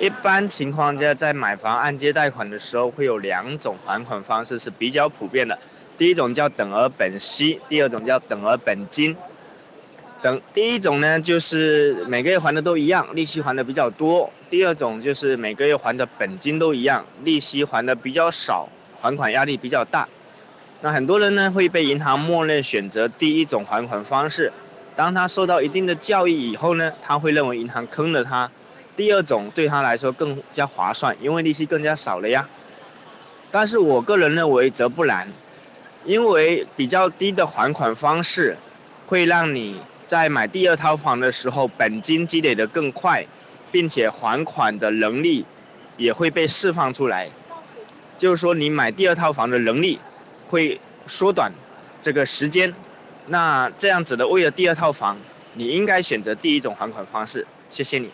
一般情况下，在买房按揭贷款的时候，会有两种还款方式是比较普遍的。第一种叫等额本息，第二种叫等额本金。等第一种呢，就是每个月还的都一样，利息还的比较多；第二种就是每个月还的本金都一样，利息还的比较少，还款压力比较大。那很多人呢会被银行默认选择第一种还款方式，当他受到一定的教育以后呢，他会认为银行坑了他。第二种对他来说更加划算，因为利息更加少了呀。但是我个人认为则不然，因为比较低的还款方式，会让你在买第二套房的时候本金积累的更快，并且还款的能力也会被释放出来。就是说，你买第二套房的能力会缩短这个时间。那这样子的，为了第二套房，你应该选择第一种还款方式。谢谢你。